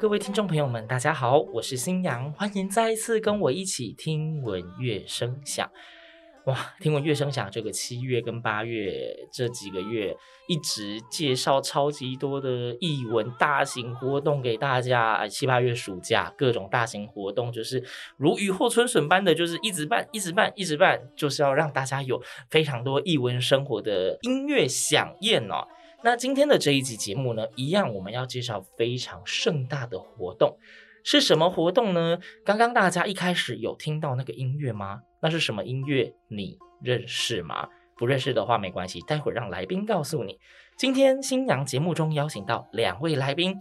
各位听众朋友们，大家好，我是新阳，欢迎再一次跟我一起听闻乐声响。哇，听闻乐声响，这个七月跟八月这几个月，一直介绍超级多的艺文大型活动给大家。七八月暑假各种大型活动，就是如雨后春笋般的，就是一直办，一直办，一直办，就是要让大家有非常多艺文生活的音乐饗宴哦。那今天的这一集节目呢，一样我们要介绍非常盛大的活动，是什么活动呢？刚刚大家一开始有听到那个音乐吗？那是什么音乐？你认识吗？不认识的话没关系，待会儿让来宾告诉你。今天新娘节目中邀请到两位来宾，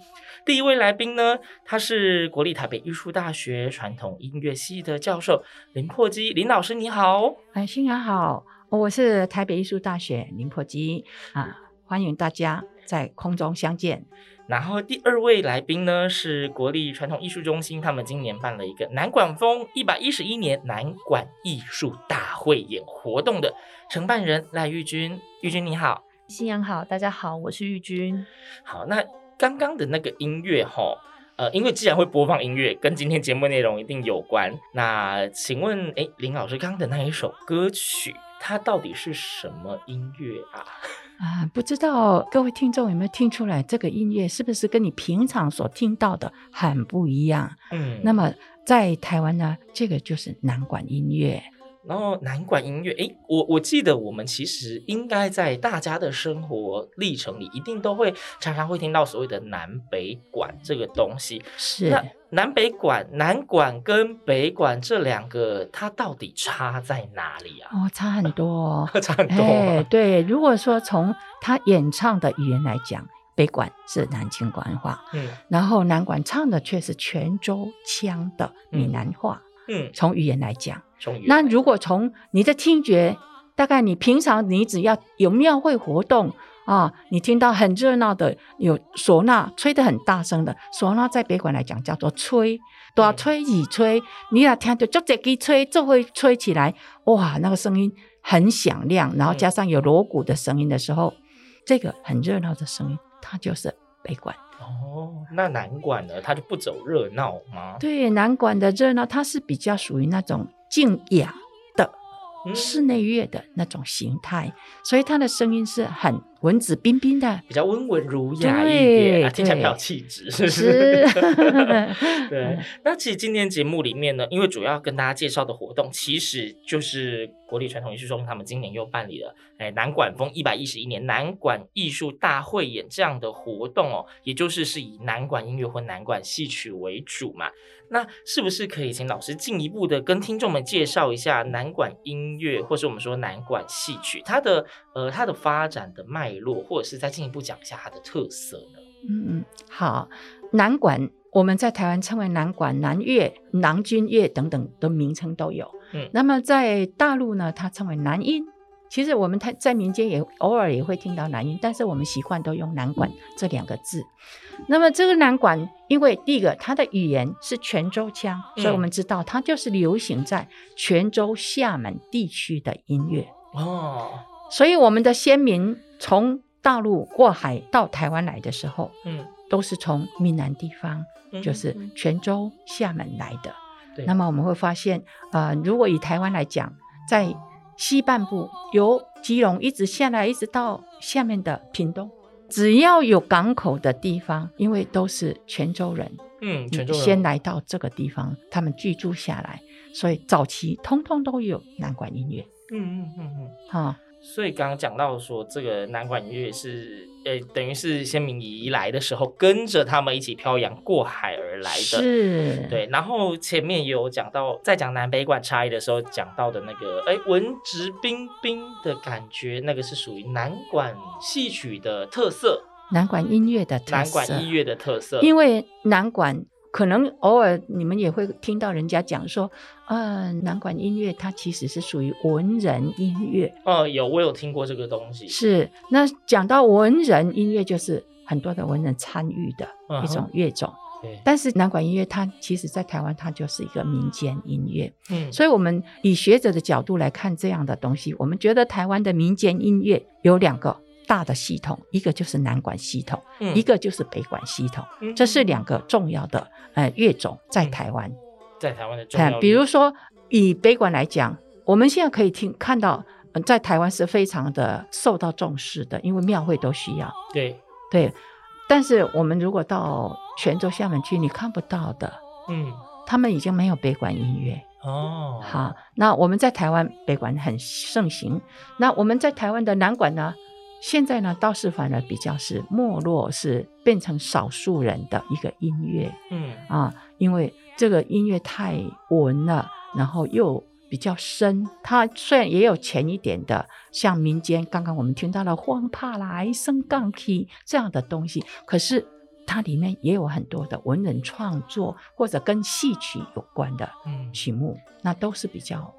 第一位来宾呢，他是国立台北艺术大学传统音乐系的教授林破基林老师，你好。哎，新娘好，我是台北艺术大学林破基啊。欢迎大家在空中相见。然后第二位来宾呢，是国立传统艺术中心，他们今年办了一个南管风一百一十一年南管艺术大汇演活动的承办人赖玉君。玉君你好，新阳好，大家好，我是玉君。好，那刚刚的那个音乐哈，呃，因为既然会播放音乐，跟今天节目内容一定有关。那请问，哎，林老师刚刚的那一首歌曲，它到底是什么音乐啊？啊，不知道各位听众有没有听出来，这个音乐是不是跟你平常所听到的很不一样？嗯，那么在台湾呢，这个就是南管音乐。然后南管音乐，诶，我我记得我们其实应该在大家的生活历程里，一定都会常常会听到所谓的南北管这个东西。是。那南北管、南管跟北管这两个，它到底差在哪里啊？哦，差很多哦，差很多。哎，对，如果说从他演唱的语言来讲，北管是南京官话，嗯，然后南管唱的却是泉州腔的闽南话。嗯嗯，从语言来讲，那如果从你的听觉，大概你平常你只要有庙会活动啊，你听到很热闹的有唢呐吹得很大声的唢呐，在北管来讲叫做吹，大吹二吹，你要听到就这个吹就会吹起来，哇，那个声音很响亮，然后加上有锣鼓的声音的时候，这个很热闹的声音，它就是北管。哦，那南管呢？它就不走热闹吗？对，南管的热闹，它是比较属于那种静雅的室内乐的那种形态，嗯、所以他的声音是很文质彬彬的，比较温文儒雅一点，啊、听起来比较有气质，是不是？是 对。那其实今天节目里面呢，因为主要跟大家介绍的活动，其实就是。国立传统艺术中心他们今年又办理了，哎，南管风一百一十一年南管艺术大汇演这样的活动哦，也就是是以南管音乐或南管戏曲为主嘛。那是不是可以请老师进一步的跟听众们介绍一下南管音乐，或是我们说南管戏曲它的呃它的发展的脉络，或者是再进一步讲一下它的特色呢？嗯嗯，好，南管我们在台湾称为南管、南乐、南君乐等等的名称都有。嗯，那么在大陆呢，它称为南音，其实我们在在民间也偶尔也会听到南音，但是我们习惯都用南管这两个字。那么这个南管，因为第一个它的语言是泉州腔，所以我们知道它就是流行在泉州、厦门地区的音乐哦。所以我们的先民从大陆过海到台湾来的时候，嗯，都是从闽南地方，就是泉州、厦门来的。对。那么我们会发现，呃，如果以台湾来讲，在西半部由基隆一直下来，一直到下面的屏东，只要有港口的地方，因为都是泉州人，嗯，泉州人。先来到这个地方，他们居住下来，所以早期通通都有南管音乐，嗯嗯嗯嗯，好。所以刚刚讲到说，这个南管音乐是，呃，等于是先民移来的时候，跟着他们一起漂洋过海而来的。是，对。然后前面也有讲到，在讲南北管差异的时候，讲到的那个，哎，文质彬彬的感觉，那个是属于南管戏曲的特色，南管音乐的特色，南管音乐的特色，因为南管。可能偶尔你们也会听到人家讲说，呃，南管音乐它其实是属于文人音乐。哦，有，我有听过这个东西。是，那讲到文人音乐，就是很多的文人参与的一种乐种。对、uh-huh。但是南管音乐它其实在台湾它就是一个民间音乐。嗯。所以我们以学者的角度来看这样的东西，我们觉得台湾的民间音乐有两个。大的系统，一个就是南管系统，嗯、一个就是北管系统，嗯、这是两个重要的呃乐种在台湾，在台湾的重要、呃。比如说以北管来讲，我们现在可以听看到，呃、在台湾是非常的受到重视的，因为庙会都需要。对对，但是我们如果到泉州、厦门去，你看不到的，嗯，他们已经没有北管音乐哦。好，那我们在台湾北管很盛行，那我们在台湾的南管呢？现在呢，倒是反而比较是没落，是变成少数人的一个音乐，嗯啊，因为这个音乐太文了，然后又比较深。它虽然也有浅一点的，像民间刚刚我们听到了黄帕来、升杠梯这样的东西，可是它里面也有很多的文人创作或者跟戏曲有关的曲目，嗯、那都是比较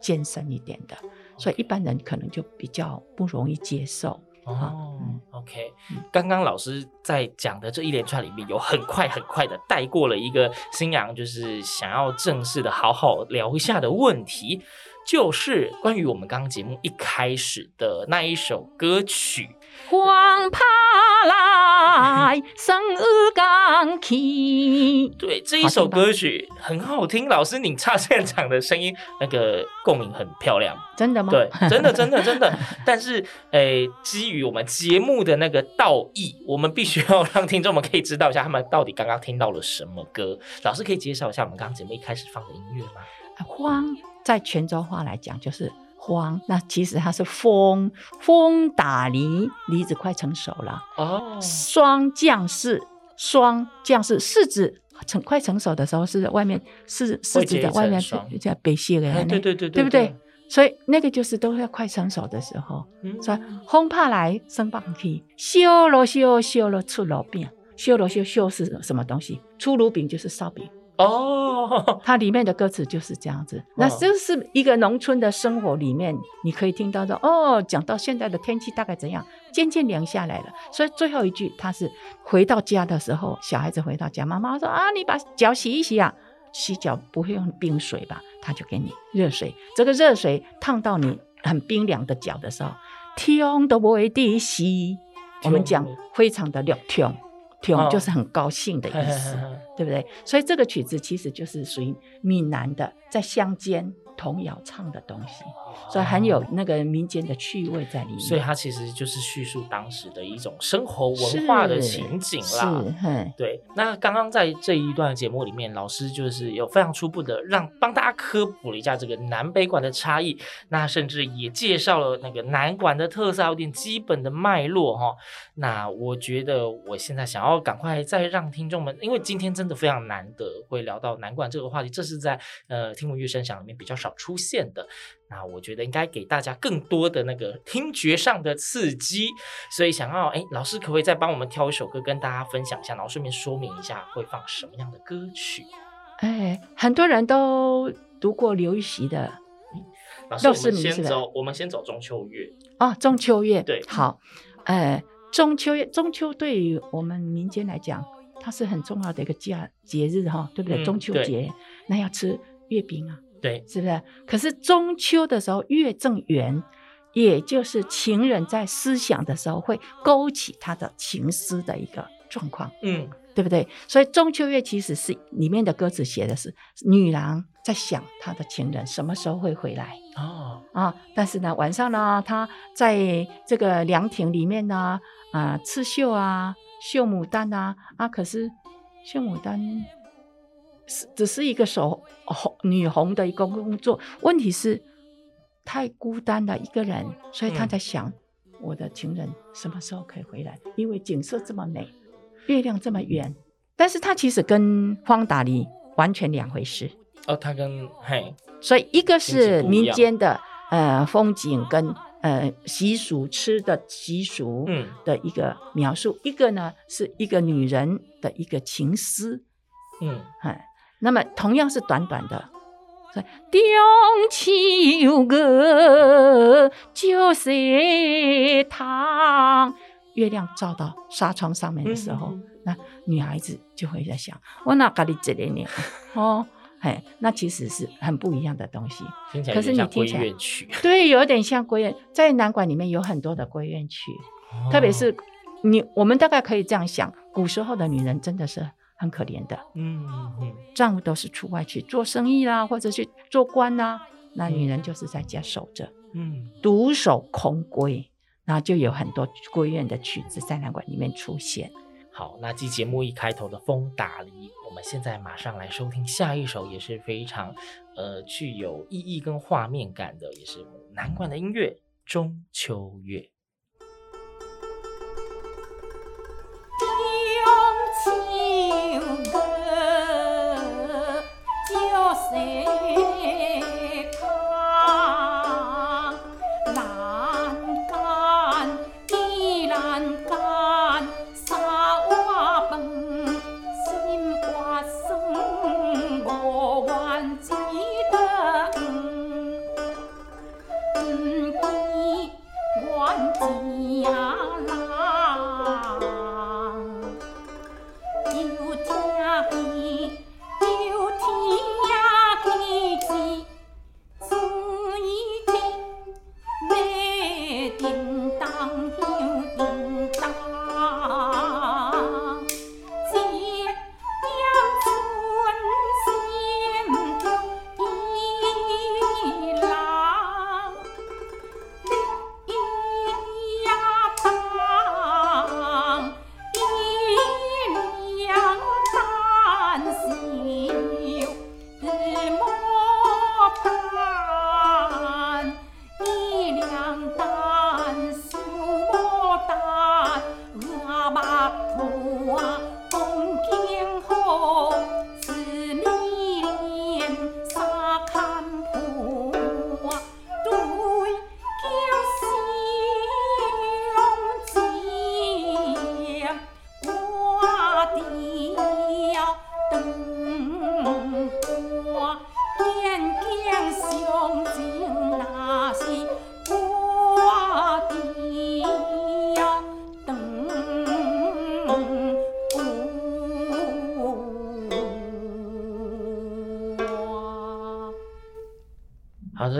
艰深一点的，所以一般人可能就比较不容易接受。哦，OK，刚刚老师在讲的这一连串里面，有很快很快的带过了一个新娘，就是想要正式的好好聊一下的问题，就是关于我们刚刚节目一开始的那一首歌曲。黄帕来，生日刚起。对，这一首歌曲很好听。老师，你唱现场的声音，那个共鸣很漂亮。真的吗？对，真的，真的，真的。但是，诶、欸，基于我们节目的那个道义，我们必须要让听众们可以知道一下，他们到底刚刚听到了什么歌。老师可以介绍一下我们刚刚节目一开始放的音乐吗？黄，在泉州话来讲就是。黄，那其实它是风，风打梨，梨子快成熟了。哦，霜降柿，霜降柿，柿子成快成熟的时候，是外面柿柿子的外面是叫白色的，对对对，对对不对？所以那个就是都要快成熟的时候。所以风怕来，升降梯，烧了烧，烧了出炉饼，烧了烧，烧是什么东西？出炉饼就是烧饼。哦，它里面的歌词就是这样子，那这是一个农村的生活里面，你可以听到的哦。讲到现在的天气大概怎样，渐渐凉下来了，所以最后一句他是回到家的时候，小孩子回到家，妈妈说啊，你把脚洗一洗啊，洗脚不会用冰水吧？他就给你热水，这个热水烫到你很冰凉的脚的时候，天都不会滴洗，我们讲非常的凉天。就是很高兴的意思，哦、对不对？所以这个曲子其实就是属于闽南的，在乡间。童谣唱的东西，所以很有那个民间的趣味在里面。所以它其实就是叙述当时的一种生活文化的情景啦。是，对。那刚刚在这一段节目里面，老师就是有非常初步的让帮大家科普了一下这个南北馆的差异，那甚至也介绍了那个南馆的特色，有点基本的脉络哈。那我觉得我现在想要赶快再让听众们，因为今天真的非常难得会聊到南馆这个话题，这是在呃听闻乐声响里面比较少出现的，那我觉得应该给大家更多的那个听觉上的刺激，所以想要哎，老师可不可以再帮我们挑一首歌跟大家分享一下，然后顺便说明一下会放什么样的歌曲？哎，很多人都读过刘禹锡的老师，我们先走，我们先走中秋月哦，中秋月对，好，呃，中秋月，中秋对于我们民间来讲，它是很重要的一个节节日哈，对不对？嗯、中秋节那要吃月饼啊，对，是不是？可是中秋的时候，月正圆，也就是情人在思想的时候会勾起他的情思的一个状况，嗯。对不对？所以中秋月其实是里面的歌词写的是女郎在想她的情人什么时候会回来哦啊！但是呢，晚上呢，她在这个凉亭里面呢啊刺绣啊绣牡丹啊啊！可是绣牡丹是只是一个手红女红的一个工作，问题是太孤单了一个人，所以他在想我的情人什么时候可以回来？因为景色这么美。月亮这么圆，但是它其实跟方达里完全两回事哦。他跟嘿，所以一个是民间的呃风景跟呃习俗吃的习俗嗯的一个描述，嗯、一个呢是一个女人的一个情思嗯，那么同样是短短的，所以中秋月就是他。月亮照到纱窗上面的时候，嗯、那女孩子就会在想：我哪咖喱这里呢？哦，嘿，那其实是很不一样的东西。可是你听起来，对，有点像归院。在南管里面有很多的归院曲，哦、特别是你，我们大概可以这样想：古时候的女人真的是很可怜的。嗯嗯，丈夫都是出外去做生意啦，或者去做官啦，那女人就是在家守着，嗯，独守空闺。然后就有很多闺怨的曲子在南管里面出现。好，那继节目一开头的《风打梨》，我们现在马上来收听下一首，也是非常呃具有意义跟画面感的，也是南管的音乐《中秋月》。月，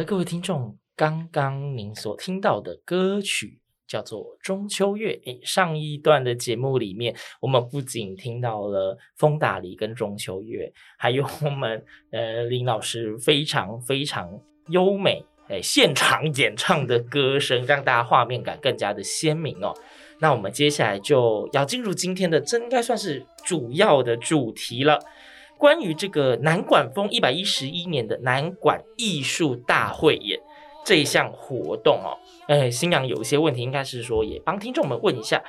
各位听众，刚刚您所听到的歌曲叫做《中秋月》。诶，上一段的节目里面，我们不仅听到了《风打梨》跟《中秋月》，还有我们呃林老师非常非常优美诶现场演唱的歌声，让大家画面感更加的鲜明哦。那我们接下来就要进入今天的，这应该算是主要的主题了。关于这个南管风一百一十一年的南管艺术大会演这一项活动哦，哎，新娘有一些问题，应该是说也帮听众们问一下，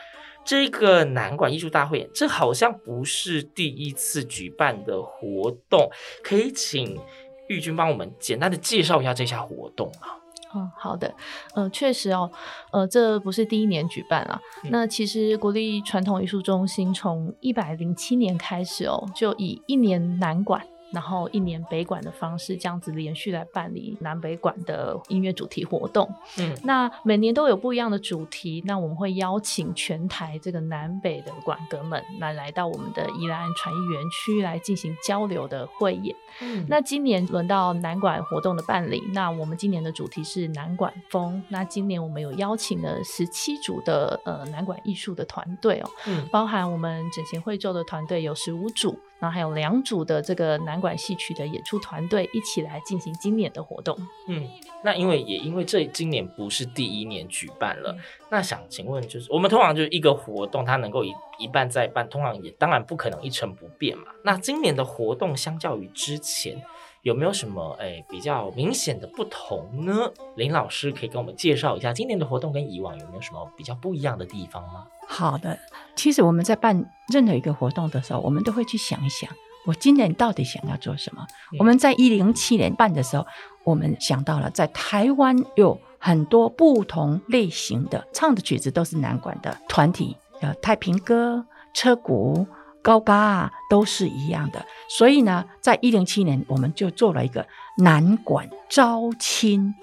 这个南管艺术大会演，这好像不是第一次举办的活动，可以请玉君帮我们简单的介绍一下这项活动吗？嗯，好的，呃，确实哦，呃，这不是第一年举办了。嗯、那其实国立传统艺术中心从一百零七年开始哦，就以一年南管然后一年北管的方式，这样子连续来办理南北管的音乐主题活动。嗯，那每年都有不一样的主题，那我们会邀请全台这个南北的管哥们来来到我们的宜兰传艺园区来进行交流的汇演。嗯，那今年轮到南管活动的办理，那我们今年的主题是南管风。那今年我们有邀请了十七组的呃南管艺术的团队哦，嗯，包含我们整形会州的团队有十五组。然后还有两组的这个南管戏曲的演出团队一起来进行今年的活动。嗯，那因为也因为这今年不是第一年举办了，嗯、那想请问，就是我们通常就是一个活动，它能够一一办再办，通常也当然不可能一成不变嘛。那今年的活动相较于之前，有没有什么诶比较明显的不同呢？林老师可以跟我们介绍一下今年的活动跟以往有没有什么比较不一样的地方吗？好的，其实我们在办任何一个活动的时候，我们都会去想一想，我今年到底想要做什么。嗯、我们在一零七年办的时候，我们想到了在台湾有很多不同类型的唱的曲子都是南管的团体，呃，太平歌、车鼓、高嘎都是一样的。所以呢，在一零七年我们就做了一个南管招亲。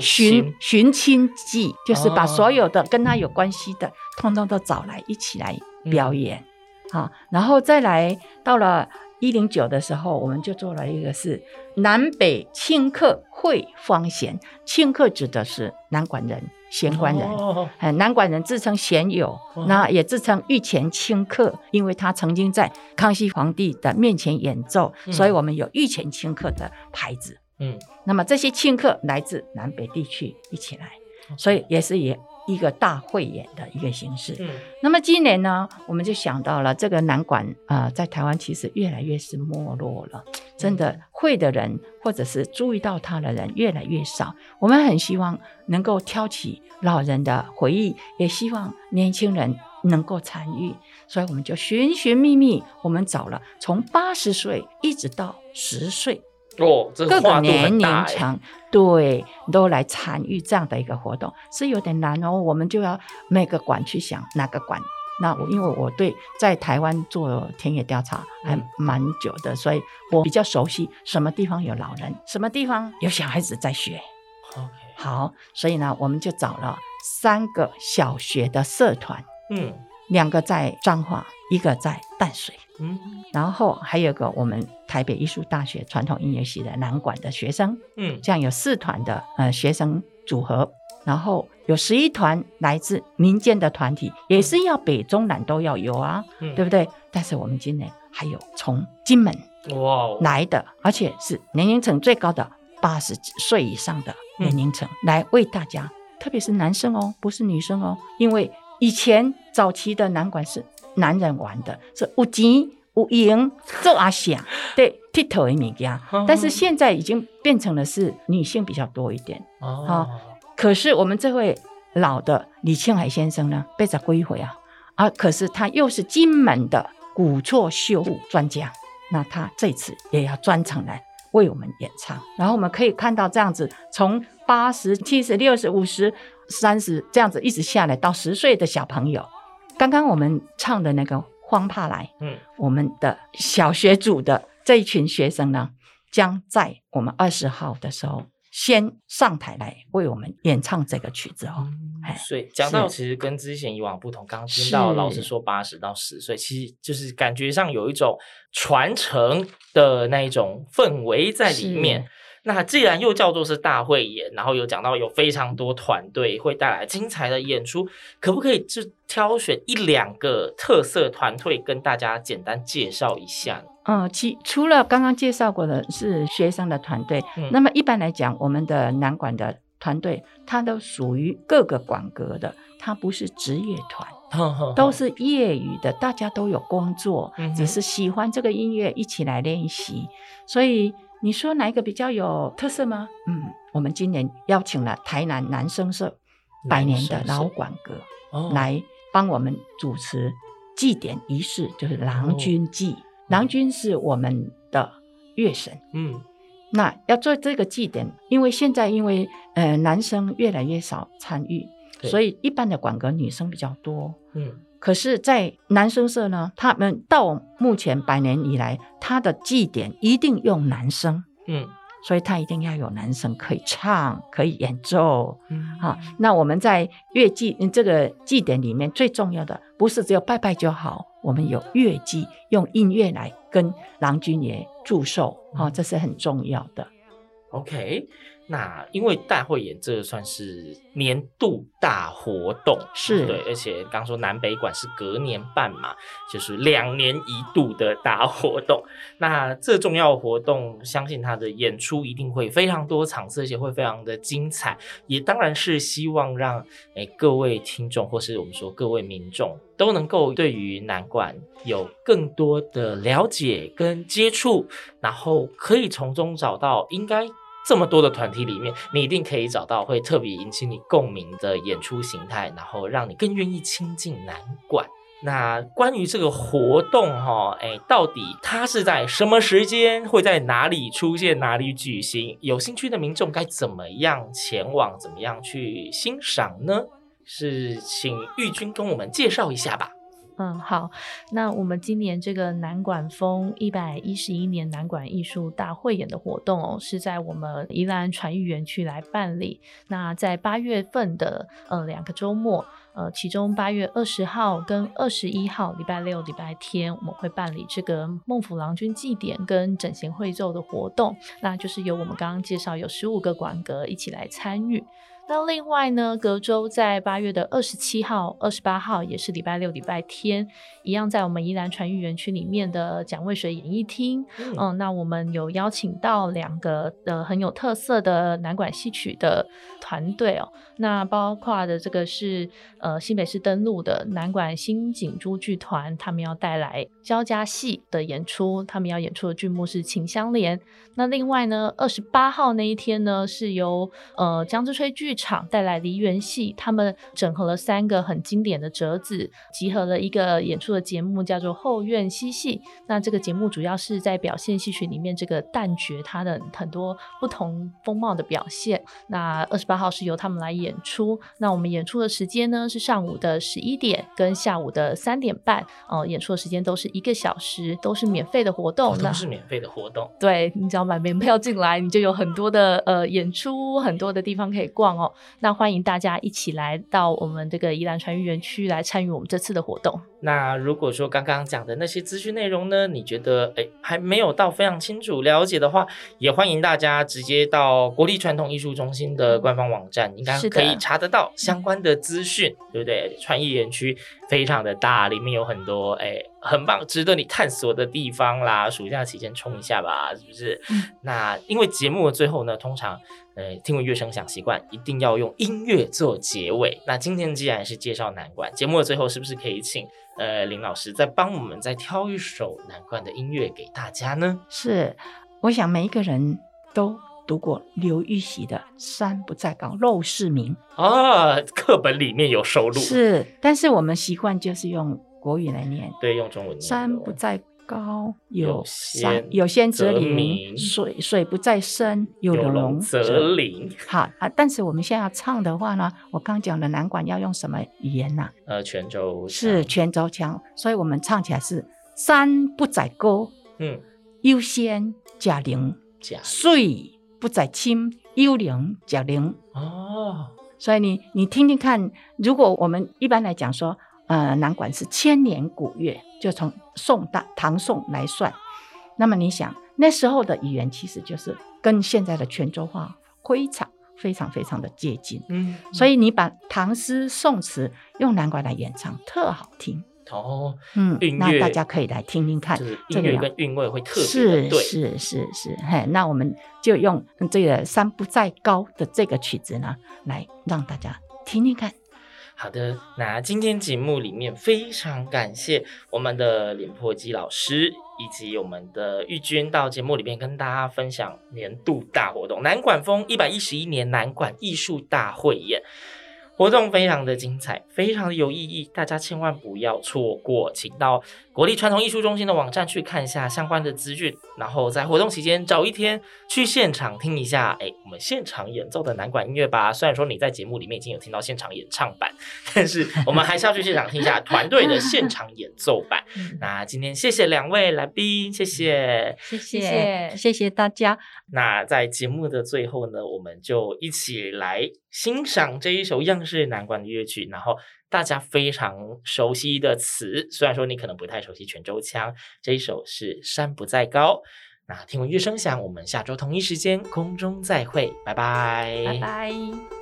寻寻亲记，就是把所有的跟他有关系的，通通都找来一起来表演，好，然后再来到了一零九的时候，我们就做了一个是南北庆客会方贤，庆客指的是南管人、弦管人，南管人自称贤友，那也自称御前清客，因为他曾经在康熙皇帝的面前演奏，所以我们有御前清客的牌子。嗯，那么这些庆客来自南北地区一起来，所以也是以一个大汇演的一个形式。嗯，那么今年呢，我们就想到了这个南管啊、呃，在台湾其实越来越是没落了，真的会的人或者是注意到他的人越来越少。我们很希望能够挑起老人的回忆，也希望年轻人能够参与，所以我们就寻寻觅觅，我们找了从八十岁一直到十岁。哦，这个、各个年龄层对都来参与这样的一个活动是有点难哦。我们就要每个馆去想哪个馆。那我因为我对在台湾做田野调查还蛮久的，所以我比较熟悉什么地方有老人，什么地方有小孩子在学。OK，好，所以呢，我们就找了三个小学的社团，嗯，两个在彰化，一个在淡水。嗯，然后还有个我们台北艺术大学传统音乐系的南管的学生，嗯，这样有四团的呃学生组合，然后有十一团来自民间的团体，也是要北中南都要有啊，嗯，对不对？但是我们今年还有从金门哇来的，而且是年龄层最高的八十岁以上的年龄层，嗯，来为大家，特别是男生哦，不是女生哦，因为以前早期的南管是。男人玩的是有钱有闲做阿想对剃头的物件，但是现在已经变成了是女性比较多一点哦，哦。可是我们这位老的李庆海先生呢，被他归回啊啊！可是他又是金门的古厝修复专家，那他这次也要专程来为我们演唱。然后我们可以看到这样子，从八十、七十、六十、五十、三十这样子一直下来到十岁的小朋友。刚刚我们唱的那个《荒帕来》，嗯，我们的小学组的这一群学生呢，将在我们二十号的时候先上台来为我们演唱这个曲子哦。嗯、所以讲到其实跟之前以往不同，刚刚听到老师说八十到十岁，其实就是感觉上有一种传承的那一种氛围在里面。那既然又叫做是大会演，然后有讲到有非常多团队会带来精彩的演出，可不可以就挑选一两个特色团队跟大家简单介绍一下？嗯，其除了刚刚介绍过的是学生的团队，嗯，那么一般来讲，我们的南管的团队，它都属于各个管格的，它不是职业团，都是业余的，大家都有工作，只是喜欢这个音乐一起来练习，所以。你说哪一个比较有特色吗？嗯，我们今年邀请了台南男生社百年的老管歌来帮我们主持祭典仪式，就是郎君祭。郎君是我们的月神，嗯，那要做这个祭典，因为现在因为呃男生越来越少参与，所以一般的管歌女生比较多，嗯，可是，在男生社呢，他们到目前百年以来，他的祭典一定用男生，嗯，所以他一定要有男生可以唱，可以演奏，嗯，啊。那我们在乐祭这个祭典里面，最重要的不是只有拜拜就好，我们有乐祭，用音乐来跟郎君爷祝寿，啊，这是很重要的。OK。那因为大会演这算是年度大活动，是对，而且刚说南北馆是隔年办嘛，就是两年一度的大活动。那这重要活动，相信他的演出一定会非常多场次，而且会非常的精彩。也当然是希望让诶各位听众，或是我们说各位民众，都能够对于南管有更多的了解跟接触，然后可以从中找到应该。这么多的团体里面，你一定可以找到会特别引起你共鸣的演出形态，然后让你更愿意亲近南管。那关于这个活动哈，哎，到底它是在什么时间，会在哪里出现，哪里举行？有兴趣的民众该怎么样前往，怎么样去欣赏呢？是请玉君跟我们介绍一下吧。嗯，好，那我们今年这个南管风一百一十一年南管艺术大汇演的活动哦，是在我们宜兰传艺园区来办理。那在八月份的呃两个周末，呃，其中八月二十号跟二十一号礼拜六、礼拜天，我们会办理这个孟府郎君祭典跟整形会奏的活动，那就是由我们刚刚介绍有十五个馆阁一起来参与。那另外呢，隔周在八月的二十七号、二十八号，也是礼拜六、礼拜天，一样在我们宜兰传艺园区里面的蒋渭水演艺厅。嗯，嗯，那我们有邀请到两个呃很有特色的南管戏曲的团队哦。那包括的这个是呃新北市登陆的南管新景珠剧团，他们要带来交加戏的演出，他们要演出的剧目是《秦香莲》。那另外呢，二十八号那一天呢，是由呃江之吹剧场带来梨园戏，他们整合了三个很经典的折子，集合了一个演出的节目，叫做后院嬉戏。那这个节目主要是在表现戏曲里面这个旦角它的很多不同风貌的表现。那二十八号是由他们来演出。那我们演出的时间呢是上午的十一点跟下午的三点半，哦、呃，演出的时间都是一个小时，都是免费的活动。都是免费的活动。对，你只要买门票进来，你就有很多的呃演出，很多的地方可以逛哦。那欢迎大家一起来到我们这个宜兰传艺园区来参与我们这次的活动。那如果说刚刚讲的那些资讯内容呢，你觉得诶还没有到非常清楚了解的话，也欢迎大家直接到国立传统艺术中心的官方网站，应该可以查得到相关的资讯，对不对？创意园区非常的大，里面有很多诶很棒、值得你探索的地方啦。暑假期间冲一下吧，是不是？嗯、那因为节目的最后呢，通常。呃，听闻乐声响习惯一定要用音乐做结尾。那今天既然是介绍南管，节目的最后是不是可以请呃林老师再帮我们再挑一首难冠的音乐给大家呢？是，我想每一个人都读过刘禹锡的《山不在高，陋室铭》啊，课本里面有收录。是，但是我们习惯就是用国语来念，对，用中文念。山不在。高有山，有仙则名；水水不在深，有龙则灵。好啊，但是我们现在要唱的话呢，我刚讲的南管要用什么语言呢？呃，泉州是泉州腔，所以我们唱起来是山不在高，嗯，有仙则灵；水不在清，有龙则灵。哦，所以你你听听看，如果我们一般来讲说。呃，南管是千年古乐，就从宋大唐宋来算。那么你想，那时候的语言其实就是跟现在的泉州话非常非常非常的接近。嗯，所以你把唐诗宋词用南管来演唱，特好听。哦，嗯，那大家可以来听听看，音乐跟韵味会特别对。是是是是，嘿，那我们就用这个山不在高的这个曲子呢，来让大家听听看。好的，那今天节目里面非常感谢我们的脸破机老师以及我们的玉娟到节目里面跟大家分享年度大活动——南管风一百一十一年南管艺术大会演。活动非常的精彩，非常的有意义，大家千万不要错过，请到国立传统艺术中心的网站去看一下相关的资讯，然后在活动期间找一天去现场听一下，哎，我们现场演奏的南管音乐吧。虽然说你在节目里面已经有听到现场演唱版，但是我们还是要去现场听一下团队的现场演奏版。那今天谢谢两位来宾，谢谢，谢谢，谢谢大家。那在节目的最后呢，我们就一起来欣赏这一首样式是南管的乐曲，然后大家非常熟悉的词，虽然说你可能不太熟悉泉州腔，这一首是《山不在高》。那听闻乐声响，我们下周同一时间空中再会，拜拜，拜拜。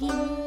路。